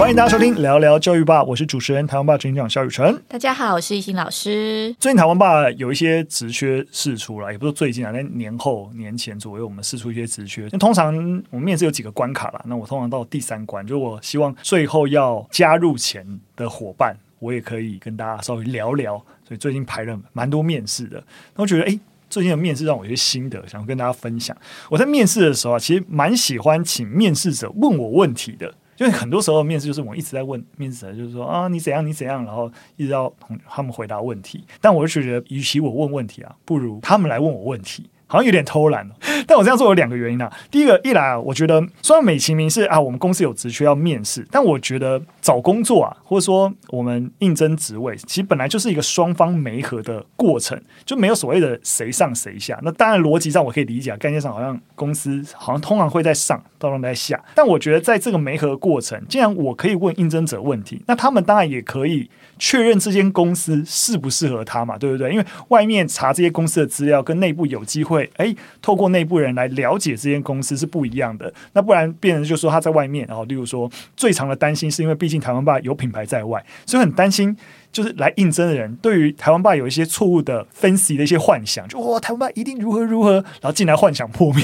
欢迎大家收听聊聊教育吧，我是主持人台湾爸执行长萧宇辰。大家好，我是一心老师。最近台湾爸有一些职缺释出了，也不是最近啊，在年后年前左右，我们释出一些职缺。那通常我们面试有几个关卡啦，那我通常到第三关，就我希望最后要加入前的伙伴，我也可以跟大家稍微聊聊。所以最近排了蛮多面试的，那我觉得哎。诶最近的面试让我有些心得，想跟大家分享。我在面试的时候啊，其实蛮喜欢请面试者问我问题的，因因为很多时候面试就是我一直在问面试者，就是说啊，你怎样，你怎样，然后一直要他们回答问题。但我就觉得，与其我问问题啊，不如他们来问我问题。好像有点偷懒，但我这样做有两个原因啊。第一个，一来啊，我觉得虽然美其名是啊，我们公司有职缺要面试，但我觉得找工作啊，或者说我们应征职位，其实本来就是一个双方媒合的过程，就没有所谓的谁上谁下。那当然逻辑上我可以理解，概念上好像公司好像通常会在上，到时候在下。但我觉得在这个媒合过程，既然我可以问应征者问题，那他们当然也可以确认这间公司适不适合他嘛，对不对？因为外面查这些公司的资料，跟内部有机会。哎，透过内部人来了解这间公司是不一样的。那不然，别人就说他在外面，然后例如说，最常的担心是因为毕竟台湾吧有品牌在外，所以很担心，就是来应征的人对于台湾吧有一些错误的分析的一些幻想，就哇，台湾吧一定如何如何，然后进来幻想破灭，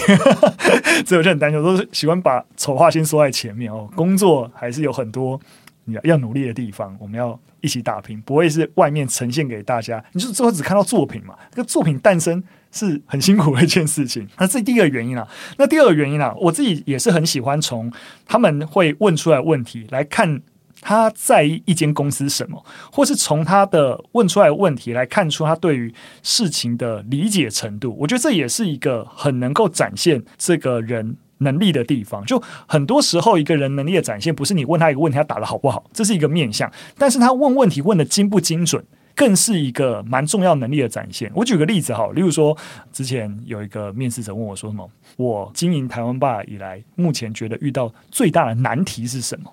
所以我就很担心，我都是喜欢把丑话先说在前面哦。工作还是有很多你要要努力的地方，我们要一起打拼，不会是外面呈现给大家，你就最后只看到作品嘛？这个作品诞生。是很辛苦的一件事情，那这第一个原因啊。那第二个原因啊，我自己也是很喜欢从他们会问出来问题来看他在意一间公司什么，或是从他的问出来问题来看出他对于事情的理解程度。我觉得这也是一个很能够展现这个人能力的地方。就很多时候，一个人能力的展现，不是你问他一个问题，他答的好不好，这是一个面相，但是他问问题问的精不精准。更是一个蛮重要能力的展现。我举个例子哈，例如说，之前有一个面试者问我说什么：“我经营台湾吧以来，目前觉得遇到最大的难题是什么？”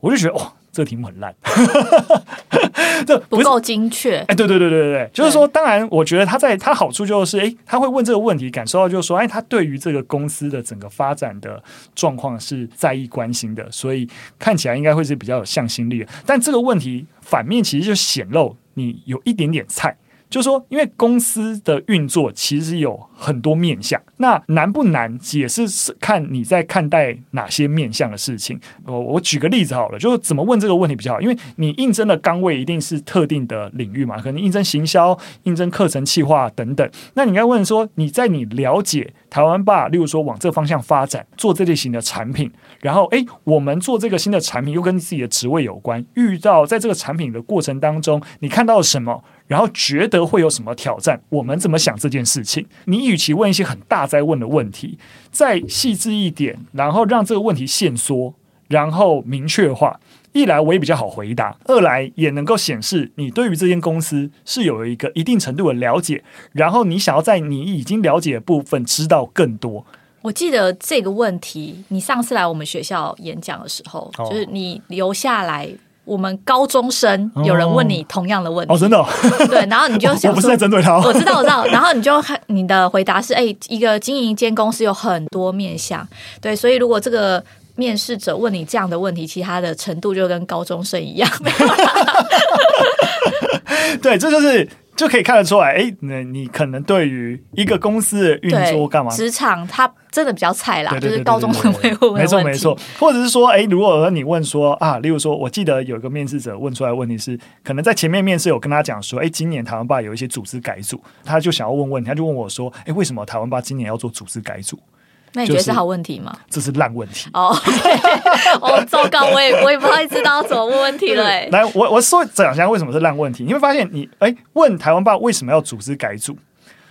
我就觉得哇。这个题目很烂，这不，不够精确。哎，对对对对对对，就是说，当然，我觉得他在他好处就是，哎，他会问这个问题，感受到就是说，哎，他对于这个公司的整个发展的状况是在意关心的，所以看起来应该会是比较有向心力的。但这个问题反面其实就显露你有一点点菜。就是说，因为公司的运作其实有很多面向，那难不难也是看你在看待哪些面向的事情。我我举个例子好了，就是怎么问这个问题比较好？因为你应征的岗位一定是特定的领域嘛，可能应征行销、应征课程企划等等。那你应该问说，你在你了解台湾吧，例如说往这方向发展，做这类型的产品，然后诶，我们做这个新的产品又跟自己的职位有关，遇到在这个产品的过程当中，你看到了什么？然后觉得会有什么挑战？我们怎么想这件事情？你与其问一些很大在问的问题，再细致一点，然后让这个问题限缩，然后明确化。一来我也比较好回答，二来也能够显示你对于这间公司是有一个一定程度的了解，然后你想要在你已经了解的部分知道更多。我记得这个问题，你上次来我们学校演讲的时候，哦、就是你留下来。我们高中生有人问你同样的问题。哦，真的、哦、对，然后你就 想，我不是在针对他，我知道我知道，然后你就你的回答是，哎，一个经营一间公司有很多面向，对，所以如果这个面试者问你这样的问题，其他的程度就跟高中生一样，对，这就是。就可以看得出来，哎，那你可能对于一个公司的运作干嘛？职场它真的比较菜啦，就是高中生会问，没错没错。或者是说，哎，如果说你问说啊，例如说，我记得有一个面试者问出来的问题是，可能在前面面试有跟他讲说，哎，今年台湾吧有一些组织改组，他就想要问问题，他就问我说，哎，为什么台湾吧今年要做组织改组？那你觉得是好问题吗？这是烂问题哦！哦，糟糕，我也我也不太知道怎么问问题了。来，我我说讲一下为什么是烂问题。你会发现你，你哎问台湾爸为什么要组织改组？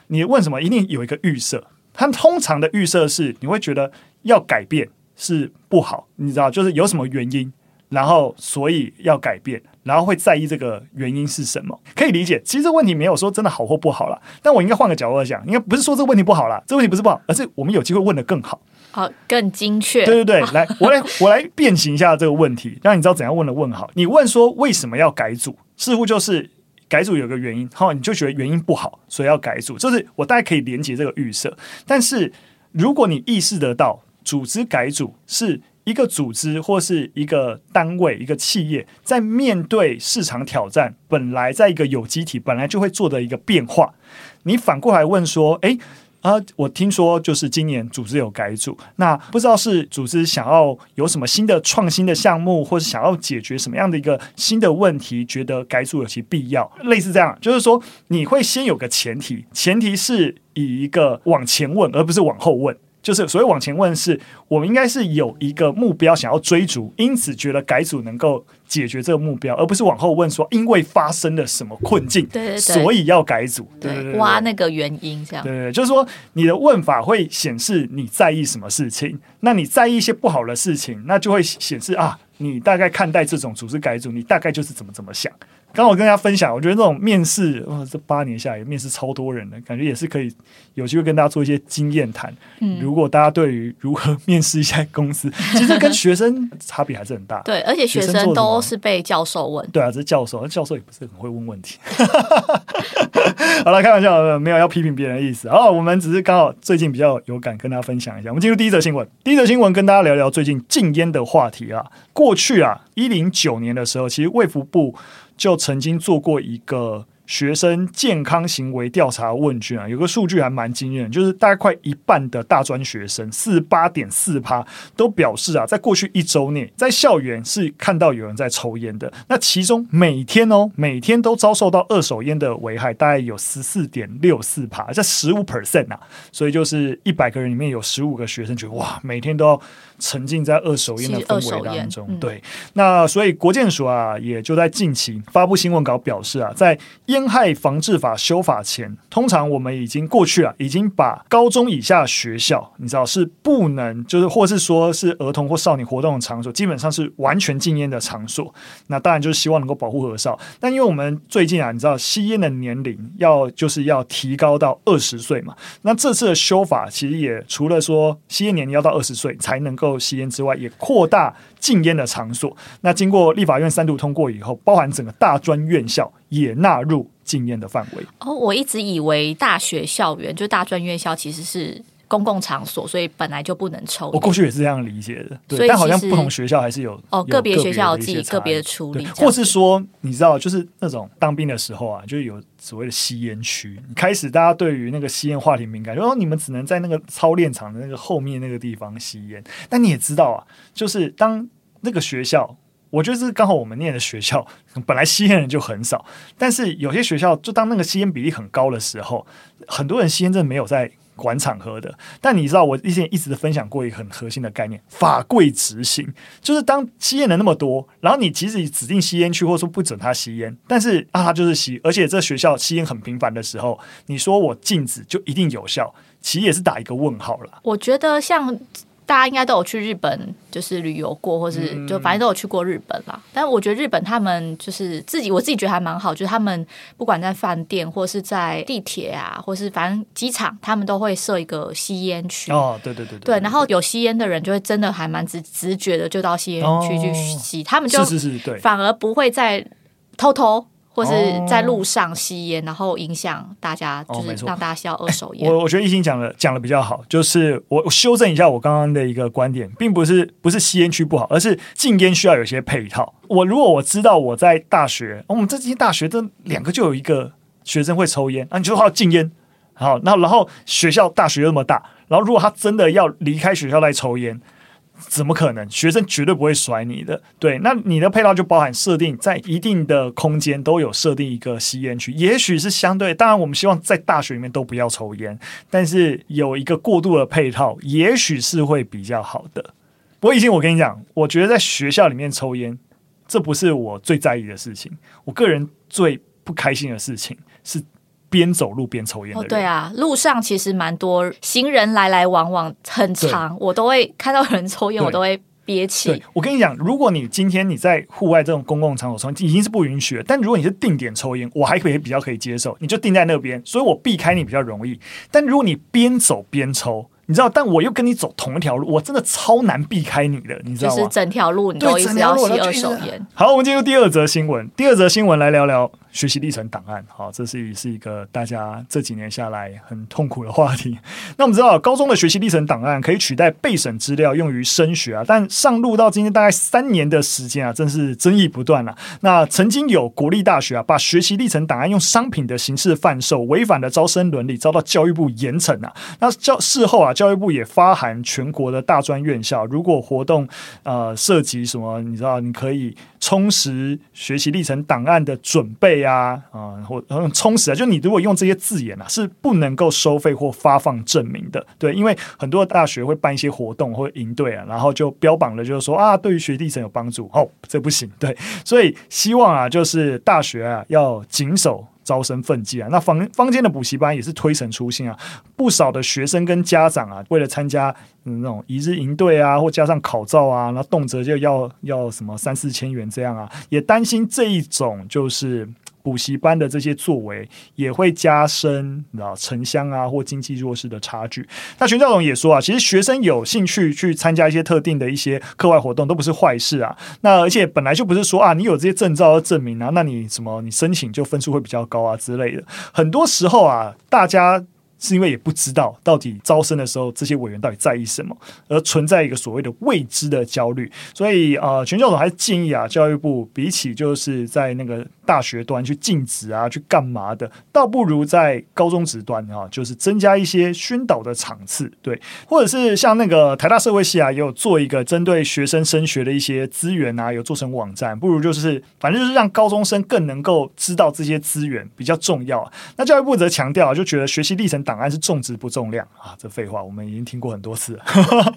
你问什么一定有一个预设。他通常的预设是你会觉得要改变是不好，你知道，就是有什么原因，然后所以要改变。然后会在意这个原因是什么？可以理解。其实这个问题没有说真的好或不好了。但我应该换个角度来讲，应该不是说这个问题不好了，这个问题不是不好，而是我们有机会问的更好，好，更精确。对对对，来，我来我来变形一下这个问题，让你知道怎样问的问好。你问说为什么要改组，似乎就是改组有个原因，好，你就觉得原因不好，所以要改组，就是我大概可以连接这个预设。但是如果你意识得到组织改组是。一个组织或是一个单位、一个企业，在面对市场挑战，本来在一个有机体本来就会做的一个变化，你反过来问说，诶。啊，我听说就是今年组织有改组，那不知道是组织想要有什么新的创新的项目，或是想要解决什么样的一个新的问题，觉得改组有其必要，类似这样，就是说你会先有个前提，前提是以一个往前问，而不是往后问。就是所谓往前问，是我们应该是有一个目标想要追逐，因此觉得改组能够解决这个目标，而不是往后问说因为发生了什么困境，对对对，所以要改组，对，对，对，对，挖那个原因这样，对，对，对，就是说你的问法会显示你在意什么事情，那你在意一些不好的事情，那就会显示啊，你大概看待这种组织改组，你大概就是怎么怎么想。刚好跟大家分享，我觉得这种面试，哇，这八年下来面试超多人的，感觉也是可以有机会跟大家做一些经验谈。嗯，如果大家对于如何面试一家公司，其实跟学生差别还是很大。对，而且学生都是被教授问。对啊，这是教授，那教授也不是很会问问题。好了，开玩笑，没有要批评别人的意思。好，我们只是刚好最近比较有感，跟大家分享一下。我们进入第一则新闻，第一则新闻跟大家聊聊最近禁烟的话题啊。过去啊，一零九年的时候，其实卫福部。就曾经做过一个学生健康行为调查问卷啊，有个数据还蛮惊人，就是大概快一半的大专学生，四十八点四趴都表示啊，在过去一周内，在校园是看到有人在抽烟的。那其中每天哦，每天都遭受到二手烟的危害，大概有十四点六四趴，这十五 percent 啊，所以就是一百个人里面有十五个学生觉得哇，每天都要。沉浸在二手烟的氛围当中，嗯、对，那所以国建署啊，也就在近期发布新闻稿表示啊，在烟害防治法修法前，通常我们已经过去了，已经把高中以下学校，你知道是不能，就是或是说是儿童或少年活动的场所，基本上是完全禁烟的场所。那当然就是希望能够保护儿少，但因为我们最近啊，你知道吸烟的年龄要就是要提高到二十岁嘛，那这次的修法其实也除了说吸烟年龄要到二十岁才能够。吸烟之外，也扩大禁烟的场所。那经过立法院三度通过以后，包含整个大专院校也纳入禁烟的范围。哦，我一直以为大学校园就大专院校其实是公共场所，所以本来就不能抽。我过去也是这样理解的，对，但好像不同学校还是有哦，个别学校有自己个别的处理，或是说，你知道，就是那种当兵的时候啊，就是有。所谓的吸烟区，开始大家对于那个吸烟话题敏感，就说你们只能在那个操练场的那个后面那个地方吸烟。但你也知道啊，就是当那个学校，我觉得是刚好我们念的学校，本来吸烟人就很少，但是有些学校就当那个吸烟比例很高的时候，很多人吸烟真的没有在。管场合的，但你知道，我以前一直分享过一个很核心的概念：法规执行。就是当吸烟的那么多，然后你即使指定吸烟区，或者说不准他吸烟，但是啊，他就是吸，而且这学校吸烟很频繁的时候，你说我禁止就一定有效，其实也是打一个问号了。我觉得像。大家应该都有去日本，就是旅游过，或是就反正都有去过日本啦。嗯、但我觉得日本他们就是自己，我自己觉得还蛮好，就是他们不管在饭店或是在地铁啊，或是反正机场，他们都会设一个吸烟区。哦，对对对对。对，然后有吸烟的人就会真的还蛮直直觉的就到吸烟区去吸，哦、他们就是是是对，反而不会再偷偷。或是在路上吸烟，然后影响大家，就是让大家吸二手烟。我我觉得一心讲的讲的比较好，就是我我修正一下我刚刚的一个观点，并不是不是吸烟区不好，而是禁烟需要有些配套。我如果我知道我在大学，我们这间大学这两个就有一个学生会抽烟，啊，你就好禁烟，好，那然后学校大学那么大，然后如果他真的要离开学校来抽烟。怎么可能？学生绝对不会甩你的。对，那你的配套就包含设定在一定的空间都有设定一个吸烟区，也许是相对。当然，我们希望在大学里面都不要抽烟，但是有一个过渡的配套，也许是会比较好的。不过，已经我跟你讲，我觉得在学校里面抽烟，这不是我最在意的事情。我个人最不开心的事情是。边走路边抽烟的。哦，对啊，路上其实蛮多行人来来往往，很长，我都会看到有人抽烟，我都会憋气。我跟你讲，如果你今天你在户外这种公共场所抽，已经是不允许了。但如果你是定点抽烟，我还可以比较可以接受，你就定在那边，所以我避开你比较容易。但如果你边走边抽，你知道，但我又跟你走同一条路，我真的超难避开你的，你知道吗？就是整条路你都一直要吸二手烟。好，我们进入第二则新闻。第二则新闻来聊聊学习历程档案，好，这是是一个大家这几年下来很痛苦的话题。那我们知道，高中的学习历程档案可以取代备审资料用于升学啊，但上路到今天大概三年的时间啊，真是争议不断了。那曾经有国立大学啊，把学习历程档案用商品的形式贩售，违反了招生伦理，遭到教育部严惩啊。那教事后啊，教育部也发函全国的大专院校，如果活动呃涉及什么，你知道，你可以。充实学习历程档案的准备啊啊，或充实啊，就你如果用这些字眼啊，是不能够收费或发放证明的。对，因为很多大学会办一些活动或营队啊，然后就标榜了，就是说啊，对于学历程有帮助。哦，这不行。对，所以希望啊，就是大学啊要谨守。招生奋进啊，那房房间的补习班也是推陈出新啊，不少的学生跟家长啊，为了参加那种一日营队啊，或加上考照啊，那动辄就要要什么三四千元这样啊，也担心这一种就是。补习班的这些作为也会加深啊城乡啊或经济弱势的差距。那全校总也说啊，其实学生有兴趣去参加一些特定的一些课外活动都不是坏事啊。那而且本来就不是说啊，你有这些证照的证明啊，那你什么你申请就分数会比较高啊之类的。很多时候啊，大家。是因为也不知道到底招生的时候这些委员到底在意什么，而存在一个所谓的未知的焦虑。所以呃，全教总还是建议啊，教育部比起就是在那个大学端去禁止啊，去干嘛的，倒不如在高中职端啊，就是增加一些宣导的场次，对，或者是像那个台大社会系啊，也有做一个针对学生升学的一些资源啊，有做成网站，不如就是反正就是让高中生更能够知道这些资源比较重要。那教育部则强调，就觉得学习历程。档案是重质不重量啊，这废话我们已经听过很多次了，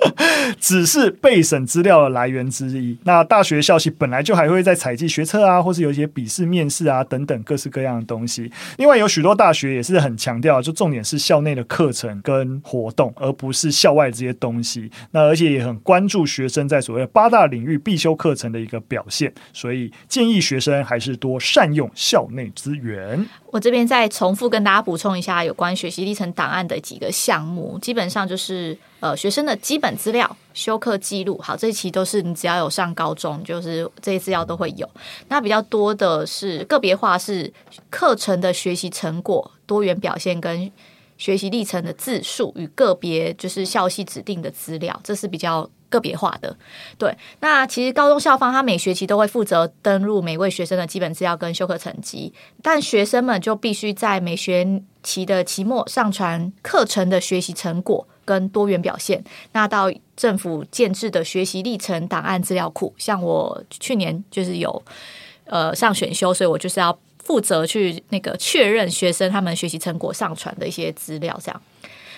只是备审资料的来源之一。那大学校系本来就还会在采集学测啊，或是有一些笔试、面试啊等等各式各样的东西。另外有许多大学也是很强调，就重点是校内的课程跟活动，而不是校外这些东西。那而且也很关注学生在所谓八大领域必修课程的一个表现，所以建议学生还是多善用校内资源。我这边再重复跟大家补充一下有关学习历程档案的几个项目，基本上就是呃学生的基本资料、修课记录，好，这一期都是你只要有上高中，就是这些资料都会有。那比较多的是个别化，是课程的学习成果、多元表现跟学习历程的字数与个别就是校系指定的资料，这是比较。个别化的，对，那其实高中校方他每学期都会负责登录每位学生的基本资料跟修课成绩，但学生们就必须在每学期的期末上传课程的学习成果跟多元表现，那到政府建制的学习历程档案资料库。像我去年就是有呃上选修，所以我就是要负责去那个确认学生他们学习成果上传的一些资料，这样。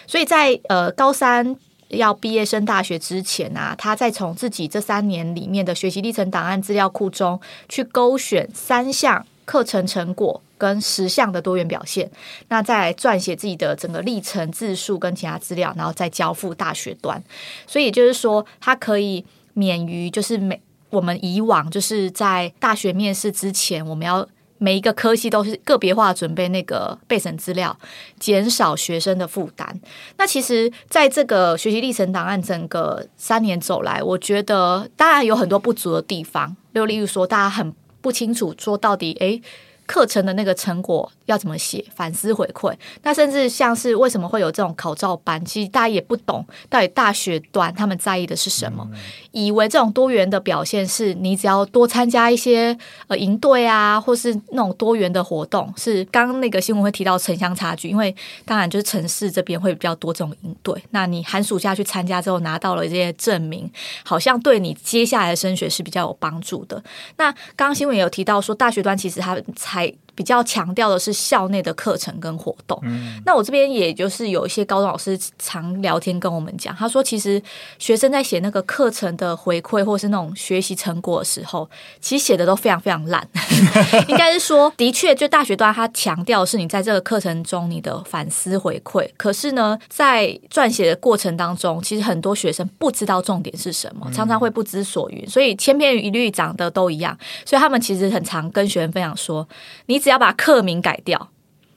所以在呃高三。要毕业升大学之前啊，他再从自己这三年里面的学习历程档案资料库中去勾选三项课程成果跟十项的多元表现，那再撰写自己的整个历程字数跟其他资料，然后再交付大学端。所以就是说，他可以免于就是每我们以往就是在大学面试之前，我们要。每一个科系都是个别化准备那个备审资料，减少学生的负担。那其实，在这个学习历程档案整个三年走来，我觉得当然有很多不足的地方。就例如说，大家很不清楚说到底，诶，课程的那个成果。要怎么写反思回馈？那甚至像是为什么会有这种考照班？其实大家也不懂到底大学端他们在意的是什么，以为这种多元的表现是你只要多参加一些呃营队啊，或是那种多元的活动。是刚刚那个新闻会提到城乡差距，因为当然就是城市这边会比较多这种营队。那你寒暑假去参加之后拿到了这些证明，好像对你接下来的升学是比较有帮助的。那刚刚新闻也有提到说，大学端其实他才比较强调的是。校内的课程跟活动，嗯、那我这边也就是有一些高中老师常聊天跟我们讲，他说其实学生在写那个课程的回馈或是那种学习成果的时候，其实写的都非常非常烂。应该是说，的确，就大学端他强调是你在这个课程中你的反思回馈，可是呢，在撰写的过程当中，其实很多学生不知道重点是什么，常常会不知所云，所以千篇一律长得都一样，所以他们其实很常跟学生分享说，你只要把课名改掉。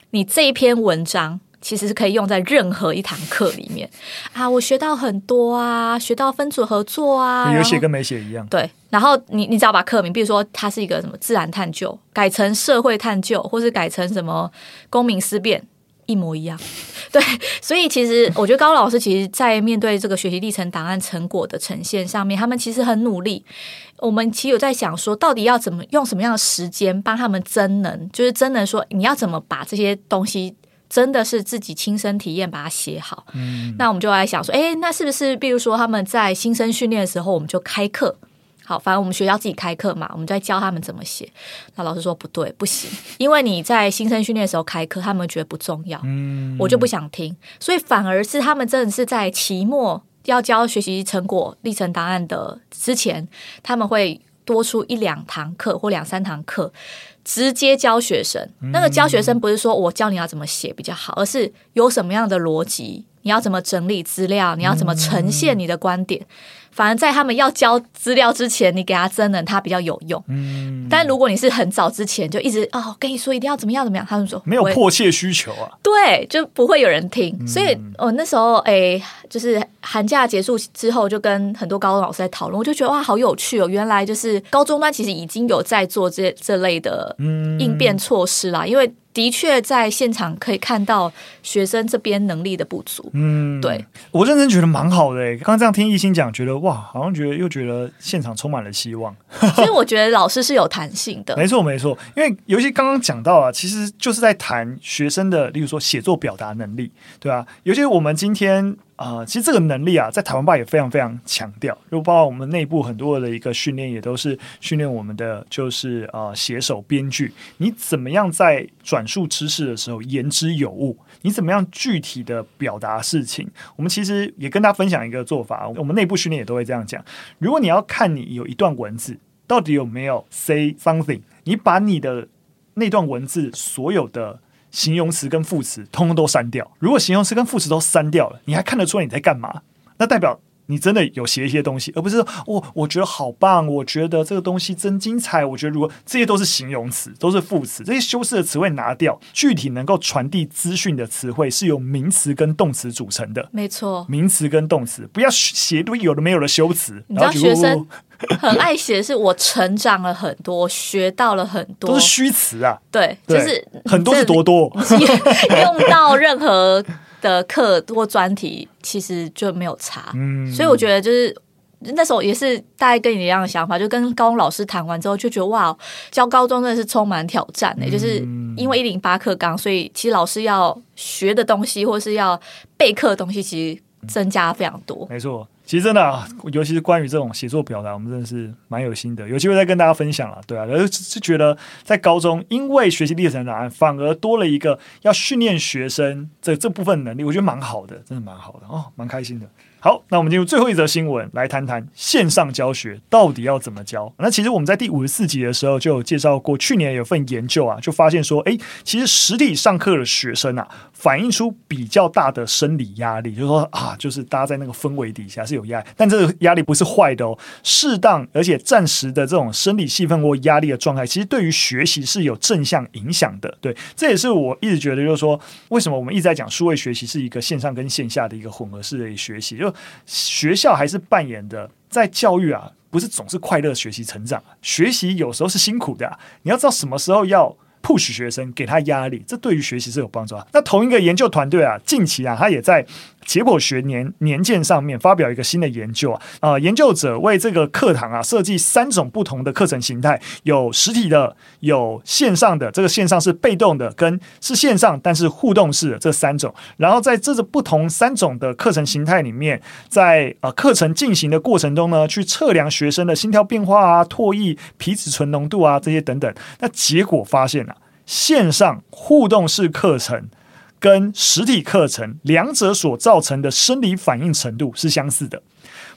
你这一篇文章其实是可以用在任何一堂课里面啊，我学到很多啊，学到分组合作啊，有写跟没写一样。对，然后你你只要把课名，比如说它是一个什么自然探究，改成社会探究，或是改成什么公民思辨，一模一样。对，所以其实我觉得高老师其实在面对这个学习历程档案成果的呈现上面，他们其实很努力。我们其实有在想说，到底要怎么用什么样的时间帮他们增能，就是增能说你要怎么把这些东西。真的是自己亲身体验把它写好，嗯，那我们就来想说，哎，那是不是比如说他们在新生训练的时候，我们就开课，好，反正我们学校自己开课嘛，我们在教他们怎么写。那老师说不对，不行，因为你在新生训练的时候开课，他们觉得不重要，嗯，我就不想听，所以反而是他们真的是在期末要交学习成果历程档案的之前，他们会多出一两堂课或两三堂课。直接教学生，那个教学生不是说我教你要怎么写比较好，而是有什么样的逻辑，你要怎么整理资料，你要怎么呈现你的观点。反而在他们要交资料之前，你给他真人，他比较有用。嗯，但如果你是很早之前就一直哦跟你说一定要怎么样怎么样，他们说没有迫切需求啊，对，就不会有人听。嗯、所以我、哦、那时候哎，就是寒假结束之后，就跟很多高中老师在讨论，我就觉得哇，好有趣哦！原来就是高中端其实已经有在做这这类的应变措施啦，嗯、因为。的确，在现场可以看到学生这边能力的不足。嗯，对，我认真觉得蛮好的。刚刚这样听艺兴讲，觉得哇，好像觉得又觉得现场充满了希望。所以我觉得老师是有弹性的。没错，没错。因为尤其刚刚讲到啊，其实就是在谈学生的，例如说写作表达能力，对吧？尤其我们今天。啊、其实这个能力啊，在台湾吧也非常非常强调，就包括我们内部很多的一个训练，也都是训练我们的，就是啊，写手编剧，你怎么样在转述知识的时候言之有物？你怎么样具体的表达事情？我们其实也跟大家分享一个做法，我们内部训练也都会这样讲。如果你要看你有一段文字到底有没有 say something，你把你的那段文字所有的。形容词跟副词通通都删掉。如果形容词跟副词都删掉了，你还看得出来你在干嘛？那代表你真的有写一些东西，而不是说我我觉得好棒，我觉得这个东西真精彩。我觉得如果这些都是形容词，都是副词，这些修饰的词汇拿掉，具体能够传递资讯的词汇是由名词跟动词组成的。没错，名词跟动词，不要写都有的没有的修辞。你知道学生。很爱写，是我成长了很多，学到了很多，都是虚词啊。对，对就是很多是多多，用到任何的课或专题，其实就没有差。嗯，所以我觉得就是那时候也是大概跟你一样的想法，就跟高中老师谈完之后，就觉得哇，教高中真的是充满挑战的、欸，就是因为一零八课纲，所以其实老师要学的东西或是要备课的东西，其实增加非常多。没错。其实真的啊，尤其是关于这种写作表达，我们真的是蛮有心得，有机会再跟大家分享了，对啊，而是觉得在高中，因为学习历程档案反而多了一个要训练学生这这部分能力，我觉得蛮好的，真的蛮好的哦，蛮开心的。好，那我们进入最后一则新闻，来谈谈线上教学到底要怎么教。那其实我们在第五十四集的时候就有介绍过，去年有份研究啊，就发现说，诶，其实实体上课的学生啊，反映出比较大的生理压力，就是说啊，就是大家在那个氛围底下是有压力，但这个压力不是坏的哦，适当而且暂时的这种生理气氛或压力的状态，其实对于学习是有正向影响的。对，这也是我一直觉得，就是说，为什么我们一直在讲数位学习是一个线上跟线下的一个混合式的学习，就学校还是扮演的，在教育啊，不是总是快乐学习成长，学习有时候是辛苦的，你要知道什么时候要 push 学生，给他压力，这对于学习是有帮助啊。那同一个研究团队啊，近期啊，他也在。解剖学年年鉴上面发表一个新的研究啊，呃，研究者为这个课堂啊设计三种不同的课程形态，有实体的，有线上的，这个线上是被动的，跟是线上但是互动式的这三种。然后在这个不同三种的课程形态里面，在呃课程进行的过程中呢，去测量学生的心跳变化啊、唾液、皮质醇浓度啊这些等等。那结果发现啊，线上互动式课程。跟实体课程两者所造成的生理反应程度是相似的。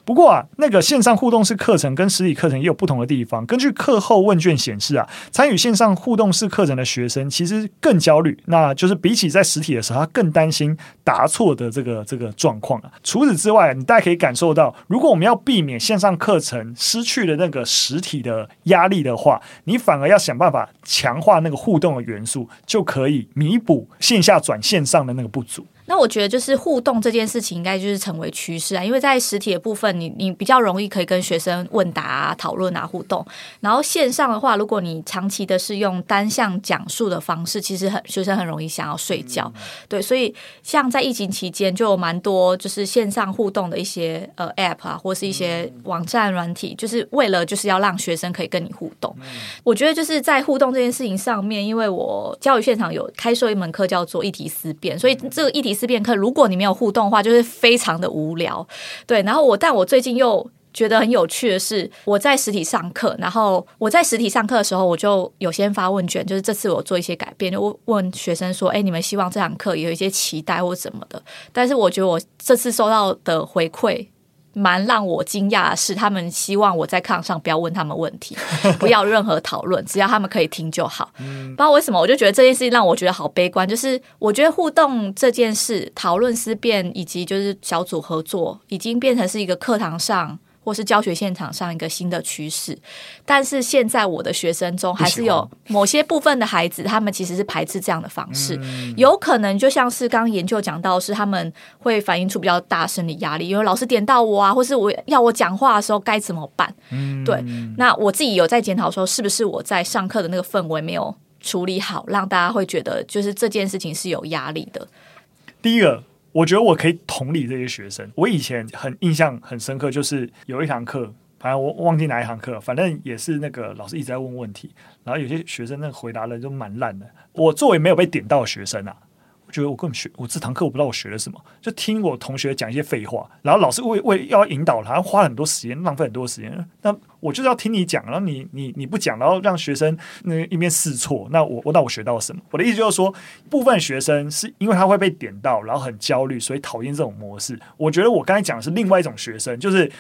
不过啊，那个线上互动式课程跟实体课程也有不同的地方。根据课后问卷显示啊，参与线上互动式课程的学生其实更焦虑，那就是比起在实体的时候，他更担心答错的这个这个状况啊。除此之外，你大家可以感受到，如果我们要避免线上课程失去了那个实体的压力的话，你反而要想办法强化那个互动的元素，就可以弥补线下转线上的那个不足。那我觉得就是互动这件事情应该就是成为趋势啊，因为在实体的部分你，你你比较容易可以跟学生问答啊、讨论啊、互动，然后线上的话，如果你长期的是用单向讲述的方式，其实很学生很容易想要睡觉。嗯、对，所以像在疫情期间，就有蛮多就是线上互动的一些呃 App 啊，或是一些网站软体，就是为了就是要让学生可以跟你互动。嗯、我觉得就是在互动这件事情上面，因为我教育现场有开设一门课叫做议题思辨，所以这个议题。思辨课，如果你没有互动的话，就是非常的无聊。对，然后我，但我最近又觉得很有趣的是，我在实体上课，然后我在实体上课的时候，我就有先发问卷，就是这次我做一些改变，就问学生说：“哎，你们希望这堂课有一些期待或什么的？”但是我觉得我这次收到的回馈。蛮让我惊讶的是，他们希望我在课堂上不要问他们问题，不要任何讨论，只要他们可以听就好。不知道为什么，我就觉得这件事情让我觉得好悲观。就是我觉得互动这件事，讨论思辨以及就是小组合作，已经变成是一个课堂上。或是教学现场上一个新的趋势，但是现在我的学生中还是有某些部分的孩子，他们其实是排斥这样的方式，有可能就像是刚刚研究讲到，是他们会反映出比较大生理压力，因为老师点到我啊，或是我要我讲话的时候该怎么办？对，那我自己有在检讨说，是不是我在上课的那个氛围没有处理好，让大家会觉得就是这件事情是有压力的。第一个。我觉得我可以同理这些学生。我以前很印象很深刻，就是有一堂课，反正我忘记哪一堂课，反正也是那个老师一直在问问题，然后有些学生那回答的就蛮烂的。我作为没有被点到的学生啊。觉得我根本学我这堂课我不知道我学了什么，就听我同学讲一些废话，然后老师为为要引导他，花很多时间，浪费很多时间。那我就是要听你讲，然后你你你不讲，然后让学生那一边试错，那我我那我学到了什么？我的意思就是说，部分学生是因为他会被点到，然后很焦虑，所以讨厌这种模式。我觉得我刚才讲的是另外一种学生，就是。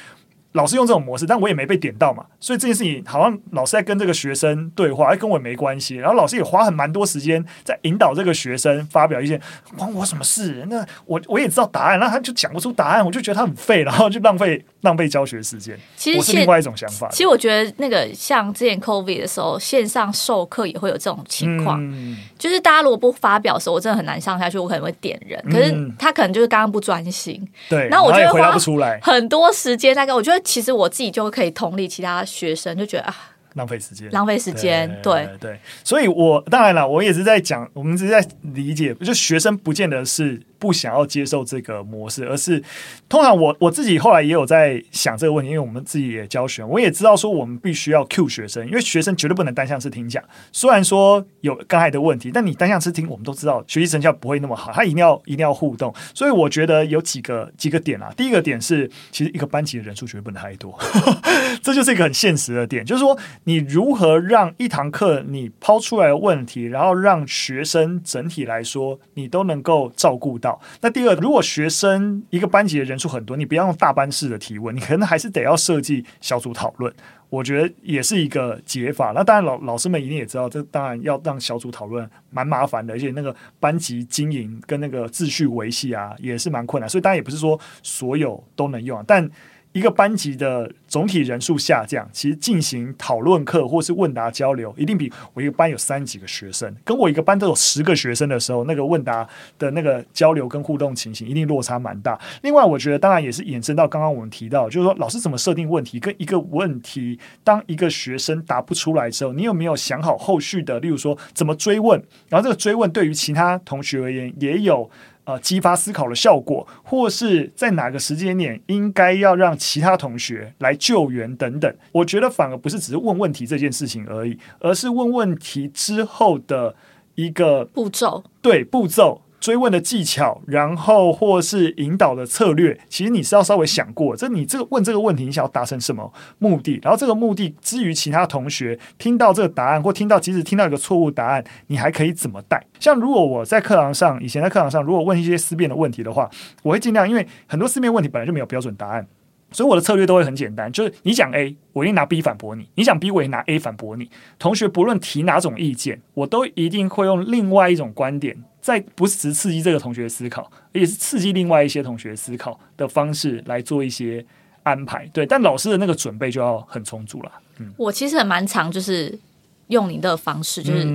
老师用这种模式，但我也没被点到嘛，所以这件事情好像老师在跟这个学生对话，跟我也没关系。然后老师也花很蛮多时间在引导这个学生发表意见，关我什么事？那我我也知道答案，那他就讲不出答案，我就觉得他很废，然后就浪费浪费教学时间。其实我是另外一种想法。其实我觉得那个像之前 COVID 的时候，线上授课也会有这种情况，嗯、就是大家如果不发表的时候，我真的很难上下去，我可能会点人，可是他可能就是刚刚不专心。对，然后我觉得回答不出来很多时间，大概我觉得。其实我自己就可以同理其他学生，就觉得啊，浪费时间，浪费时间，对对，所以我当然了，我也是在讲，我们只是在理解，就学生不见得是。不想要接受这个模式，而是通常我我自己后来也有在想这个问题，因为我们自己也教学，我也知道说我们必须要 cue 学生，因为学生绝对不能单向式听讲。虽然说有刚才的问题，但你单向式听，我们都知道学习成效不会那么好，他一定要一定要互动。所以我觉得有几个几个点啊，第一个点是，其实一个班级的人数绝对不能太多，这就是一个很现实的点，就是说你如何让一堂课你抛出来的问题，然后让学生整体来说你都能够照顾到。那第二，如果学生一个班级的人数很多，你不要用大班式的提问，你可能还是得要设计小组讨论。我觉得也是一个解法。那当然老，老师们一定也知道，这当然要让小组讨论蛮麻烦的，而且那个班级经营跟那个秩序维系啊，也是蛮困难。所以当然也不是说所有都能用，但。一个班级的总体人数下降，其实进行讨论课或是问答交流，一定比我一个班有三几个学生，跟我一个班都有十个学生的时候，那个问答的那个交流跟互动情形，一定落差蛮大。另外，我觉得当然也是延伸到刚刚我们提到，就是说老师怎么设定问题，跟一个问题，当一个学生答不出来之后，你有没有想好后续的，例如说怎么追问，然后这个追问对于其他同学而言也有。呃，激发思考的效果，或是在哪个时间点应该要让其他同学来救援等等，我觉得反而不是只是问问题这件事情而已，而是问问题之后的一个步骤，对，步骤。追问的技巧，然后或是引导的策略，其实你是要稍微想过，这你这个问这个问题，你想要达成什么目的？然后这个目的之于其他同学听到这个答案，或听到即使听到一个错误答案，你还可以怎么带？像如果我在课堂上，以前在课堂上，如果问一些思辨的问题的话，我会尽量，因为很多思辨问题本来就没有标准答案。所以我的策略都会很简单，就是你讲 A，我一定拿 B 反驳你；你讲 B，我也拿 A 反驳你。同学不论提哪种意见，我都一定会用另外一种观点，在不是只刺激这个同学思考，也是刺激另外一些同学思考的方式来做一些安排。对，但老师的那个准备就要很充足了。嗯，我其实很蛮常就是用您的方式，就是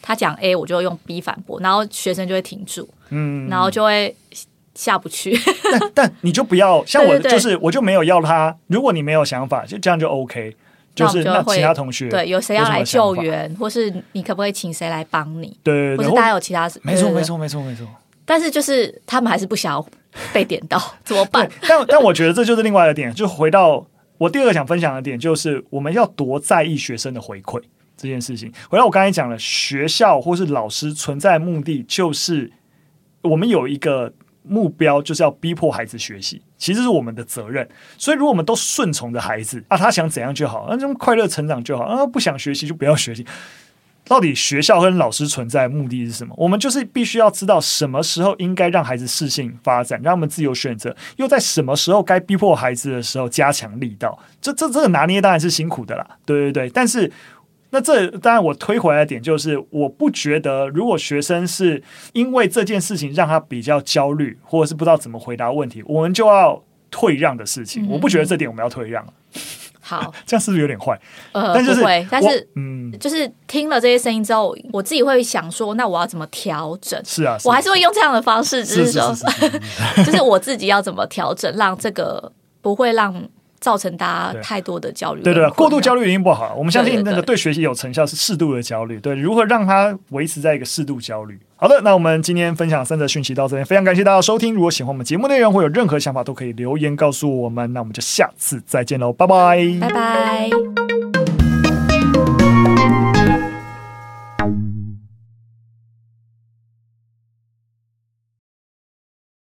他讲 A，我就用 B 反驳，然后学生就会停住，嗯，然后就会。下不去 但，但你就不要像我，就是我就没有要他。如果你没有想法，就这样就 OK。就是那其他同学对，有谁要来救援，或是你可不可以请谁来帮你？对，或是大家有其他没错，没错，没错，没错。但是就是他们还是不想要被点到，怎么办？但但我觉得这就是另外一个点，就回到我第二个想分享的点，就是我们要多在意学生的回馈这件事情。回到我刚才讲了，学校或是老师存在的目的，就是我们有一个。目标就是要逼迫孩子学习，其实是我们的责任。所以，如果我们都顺从着孩子啊，他想怎样就好，那这种快乐成长就好啊，不想学习就不要学习。到底学校跟老师存在的目的是什么？我们就是必须要知道什么时候应该让孩子适性发展，让他们自由选择；又在什么时候该逼迫孩子的时候加强力道。这、这、这个拿捏当然是辛苦的啦，对对对，但是。那这当然，我推回来的点就是，我不觉得如果学生是因为这件事情让他比较焦虑，或者是不知道怎么回答问题，我们就要退让的事情。嗯、我不觉得这点我们要退让。好，这样是不是有点坏？呃，但就是不会，但是嗯，就是听了这些声音之后，我自己会想说，那我要怎么调整？是啊，我还是会用这样的方式，就是说，就是我自己要怎么调整，让这个不会让。造成大家太多的焦虑，对对，过度焦虑一定不好。我们相信那个对学习有成效是适度的焦虑，对，如何让它维持在一个适度焦虑？好的，那我们今天分享三则讯息到这边，非常感谢大家收听。如果喜欢我们节目内容，或有任何想法，都可以留言告诉我们。那我们就下次再见喽，拜拜，拜拜。